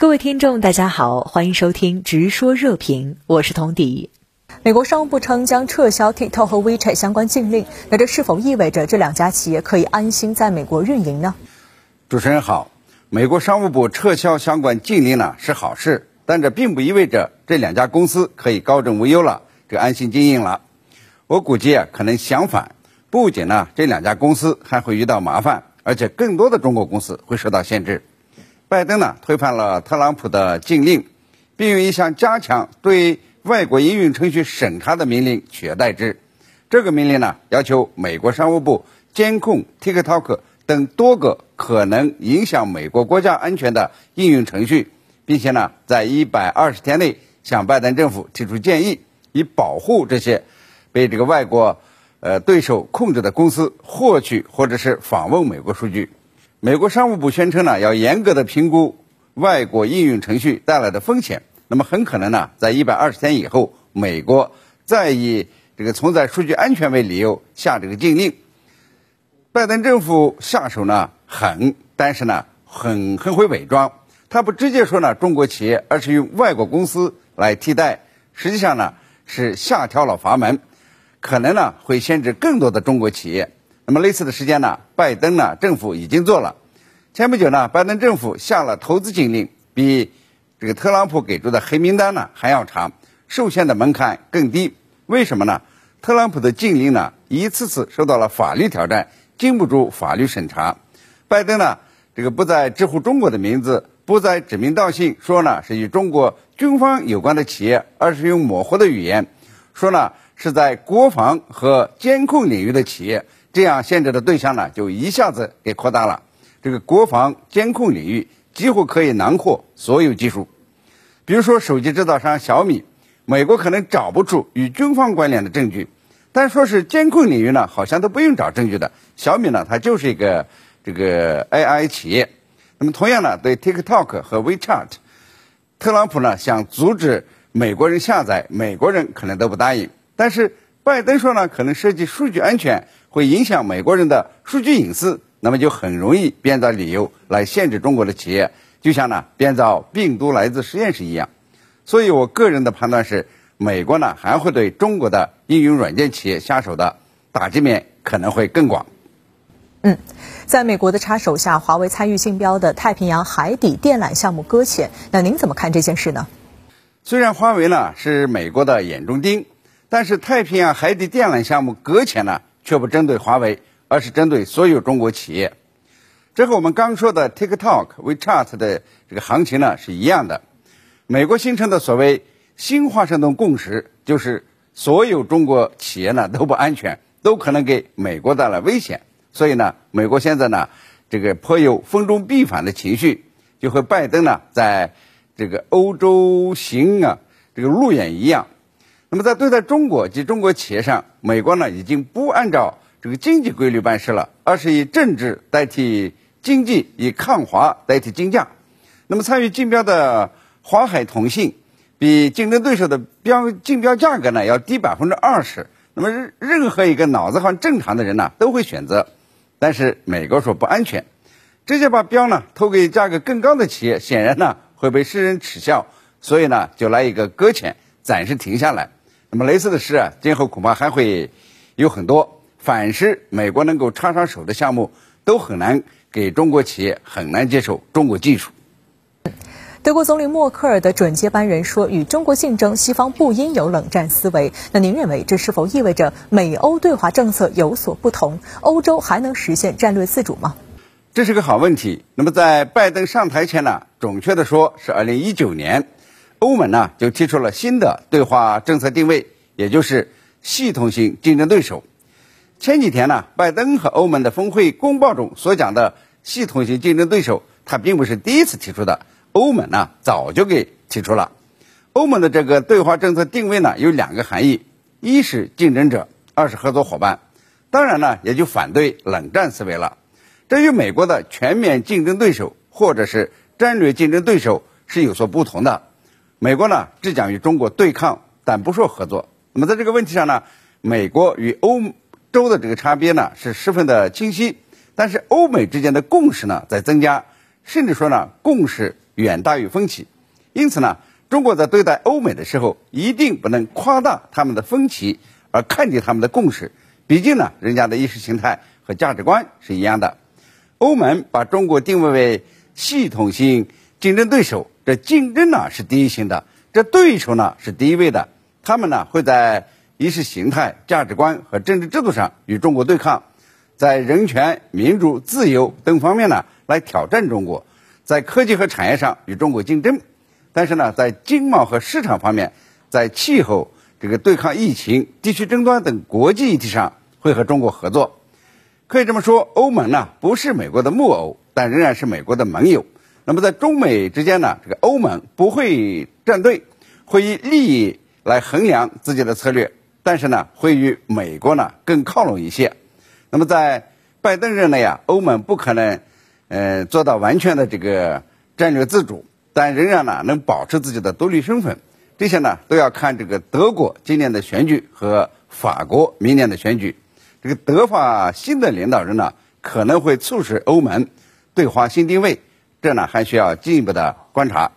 各位听众，大家好，欢迎收听《直说热评》，我是童迪。美国商务部称将撤销 TikTok 和 WeChat 相关禁令，那这是否意味着这两家企业可以安心在美国运营呢？主持人好，美国商务部撤销相关禁令呢是好事，但这并不意味着这两家公司可以高枕无忧了，这安心经营了。我估计啊，可能相反，不仅呢这两家公司还会遇到麻烦，而且更多的中国公司会受到限制。拜登呢推翻了特朗普的禁令，并用一项加强对外国应用程序审查的命令取代之。这个命令呢要求美国商务部监控 TikTok 等多个可能影响美国国家安全的应用程序，并且呢在一百二十天内向拜登政府提出建议，以保护这些被这个外国呃对手控制的公司获取或者是访问美国数据。美国商务部宣称呢，要严格的评估外国应用程序带来的风险。那么很可能呢，在一百二十天以后，美国再以这个存在数据安全为理由下这个禁令。拜登政府下手呢狠，但是呢很很会伪装。他不直接说呢中国企业，而是用外国公司来替代。实际上呢是下调了阀门，可能呢会限制更多的中国企业。那么类似的时间呢，拜登呢政府已经做了。前不久呢，拜登政府下了投资禁令，比这个特朗普给出的黑名单呢还要长，受限的门槛更低。为什么呢？特朗普的禁令呢一次次受到了法律挑战，经不住法律审查。拜登呢这个不再直呼中国的名字，不再指名道姓说呢是与中国军方有关的企业，而是用模糊的语言说呢是在国防和监控领域的企业。这样限制的对象呢，就一下子给扩大了。这个国防监控领域几乎可以囊括所有技术，比如说手机制造商小米，美国可能找不出与军方关联的证据，但说是监控领域呢，好像都不用找证据的。小米呢，它就是一个这个 AI 企业。那么同样呢，对 TikTok 和 WeChat，特朗普呢想阻止美国人下载，美国人可能都不答应。但是拜登说呢，可能涉及数据安全。会影响美国人的数据隐私，那么就很容易编造理由来限制中国的企业，就像呢编造病毒来自实验室一样。所以我个人的判断是，美国呢还会对中国的应用软件企业下手的，打击面可能会更广。嗯，在美国的插手下，华为参与竞标的太平洋海底电缆项目搁浅，那您怎么看这件事呢？虽然华为呢是美国的眼中钉，但是太平洋海底电缆项目搁浅呢？却不针对华为，而是针对所有中国企业。这和我们刚说的 TikTok、WeChat 的这个行情呢是一样的。美国形成的所谓新华盛顿共识，就是所有中国企业呢都不安全，都可能给美国带来危险。所以呢，美国现在呢这个颇有风中必反的情绪，就和拜登呢在这个欧洲行啊这个路演一样。那么在对待中国及中国企业上，美国呢已经不按照这个经济规律办事了，而是以政治代替经济，以抗华代替竞价。那么参与竞标的华海通信，比竞争对手的标竞标价格呢要低百分之二十。那么任任何一个脑子还正常的人呢都会选择，但是美国说不安全，直接把标呢投给价格更高的企业，显然呢会被世人耻笑，所以呢就来一个搁浅，暂时停下来。那么类似的事啊，今后恐怕还会有很多。反是美国能够插上手的项目，都很难给中国企业很难接受中国技术。德国总理默克尔的准接班人说：“与中国竞争，西方不应有冷战思维。”那您认为这是否意味着美欧对华政策有所不同？欧洲还能实现战略自主吗？这是个好问题。那么在拜登上台前呢，准确的说是二零一九年。欧盟呢就提出了新的对华政策定位，也就是系统性竞争对手。前几天呢，拜登和欧盟的峰会公报中所讲的系统性竞争对手，他并不是第一次提出的，欧盟呢早就给提出了。欧盟的这个对华政策定位呢有两个含义：一是竞争者，二是合作伙伴。当然呢，也就反对冷战思维了。这与美国的全面竞争对手或者是战略竞争对手是有所不同的。美国呢只讲与中国对抗，但不说合作。那么在这个问题上呢，美国与欧洲的这个差别呢是十分的清晰。但是欧美之间的共识呢在增加，甚至说呢共识远大于分歧。因此呢，中国在对待欧美的时候，一定不能夸大他们的分歧，而看见他们的共识。毕竟呢，人家的意识形态和价值观是一样的。欧盟把中国定位为系统性竞争对手，这竞争呢是第一性的，这对手呢是第一位的。他们呢会在意识形态、价值观和政治制度上与中国对抗，在人权、民主、自由等方面呢来挑战中国，在科技和产业上与中国竞争。但是呢，在经贸和市场方面，在气候、这个对抗疫情、地区争端等国际议题上，会和中国合作。可以这么说，欧盟呢不是美国的木偶，但仍然是美国的盟友。那么在中美之间呢，这个欧盟不会站队，会以利益来衡量自己的策略，但是呢，会与美国呢更靠拢一些。那么在拜登任内啊，欧盟不可能，呃，做到完全的这个战略自主。但仍然呢，能保持自己的独立身份，这些呢都要看这个德国今年的选举和法国明年的选举。这个德法新的领导人呢，可能会促使欧盟对华新定位，这呢还需要进一步的观察。